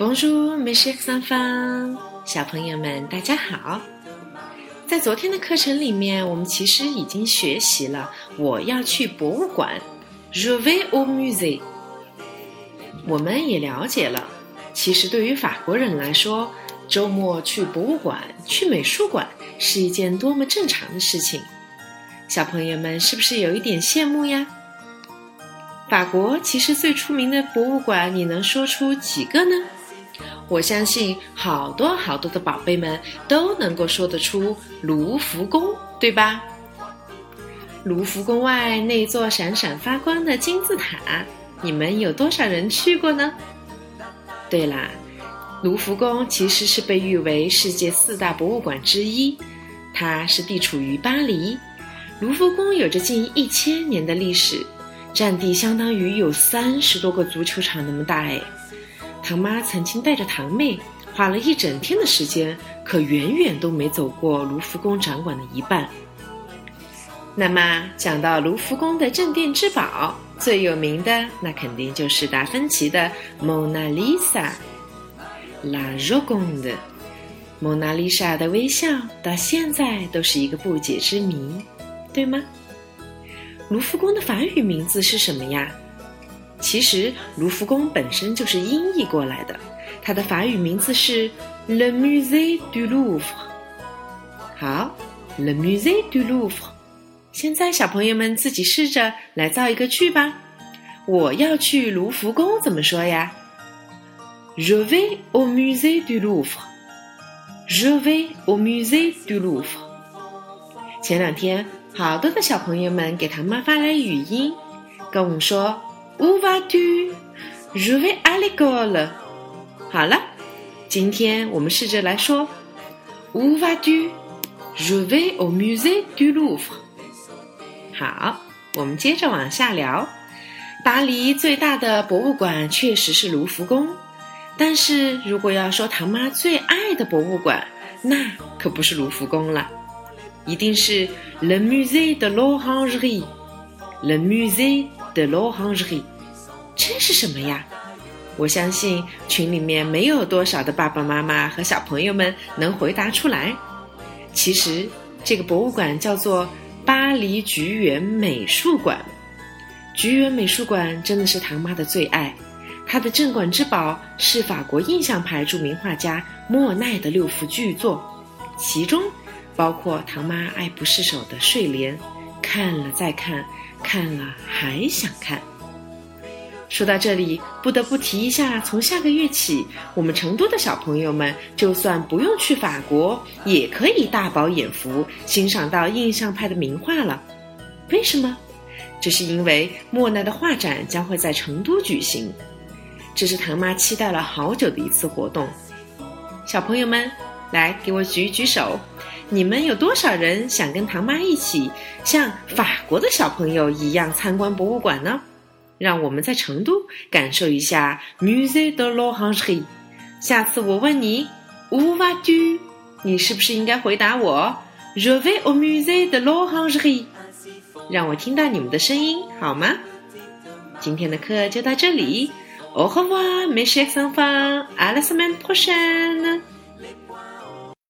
Bonjour, mes chers enfants，小朋友们，大家好。在昨天的课程里面，我们其实已经学习了我要去博物馆，Je vais au musée。我们也了解了，其实对于法国人来说，周末去博物馆、去美术馆是一件多么正常的事情。小朋友们是不是有一点羡慕呀？法国其实最出名的博物馆，你能说出几个呢？我相信好多好多的宝贝们都能够说得出卢浮宫，对吧？卢浮宫外那座闪闪发光的金字塔，你们有多少人去过呢？对啦，卢浮宫其实是被誉为世界四大博物馆之一，它是地处于巴黎。卢浮宫有着近一千年的历史，占地相当于有三十多个足球场那么大哎。唐妈曾经带着堂妹，花了一整天的时间，可远远都没走过卢浮宫展馆的一半。那么讲到卢浮宫的镇店之宝，最有名的那肯定就是达芬奇的《蒙娜丽莎》，La Joconde。蒙娜丽莎的微笑到现在都是一个不解之谜，对吗？卢浮宫的法语名字是什么呀？其实卢浮宫本身就是音译过来的，它的法语名字是 Le Musée du Louvre。好，Le Musée du Louvre。现在小朋友们自己试着来造一个句吧。我要去卢浮宫怎么说呀？Je vais au Musée du Louvre。Je vais au Musée du Louvre。前两天，好多的小朋友们给唐妈发来语音，跟我们说。Où vas-tu? Je vais à l'école. 好了，今天我们试着来说。Où vas-tu? Je vais au musée du Louvre. 好，我们接着往下聊。巴黎最大的博物馆确实是卢浮宫，但是如果要说唐妈最爱的博物馆，那可不是卢浮宫了，一定是 Le Musée de l'Orangerie。Le Musée de l'Orangerie。这是什么呀？我相信群里面没有多少的爸爸妈妈和小朋友们能回答出来。其实这个博物馆叫做巴黎橘园美术馆。橘园美术馆真的是唐妈的最爱，它的镇馆之宝是法国印象派著名画家莫奈的六幅巨作，其中包括唐妈爱不释手的睡莲，看了再看，看了还想看。说到这里，不得不提一下，从下个月起，我们成都的小朋友们就算不用去法国，也可以大饱眼福，欣赏到印象派的名画了。为什么？这是因为莫奈的画展将会在成都举行，这是唐妈期待了好久的一次活动。小朋友们，来给我举一举手，你们有多少人想跟唐妈一起像法国的小朋友一样参观博物馆呢？让我们在成都感受一下 Musée de l'Orangerie。下次我问你 Où vas-tu？你是不是应该回答我 Je vais au Musée de l'Orangerie？让我听到你们的声音好吗？今天的课就到这里。Au revoir, mes chers enfants. À la semaine prochaine.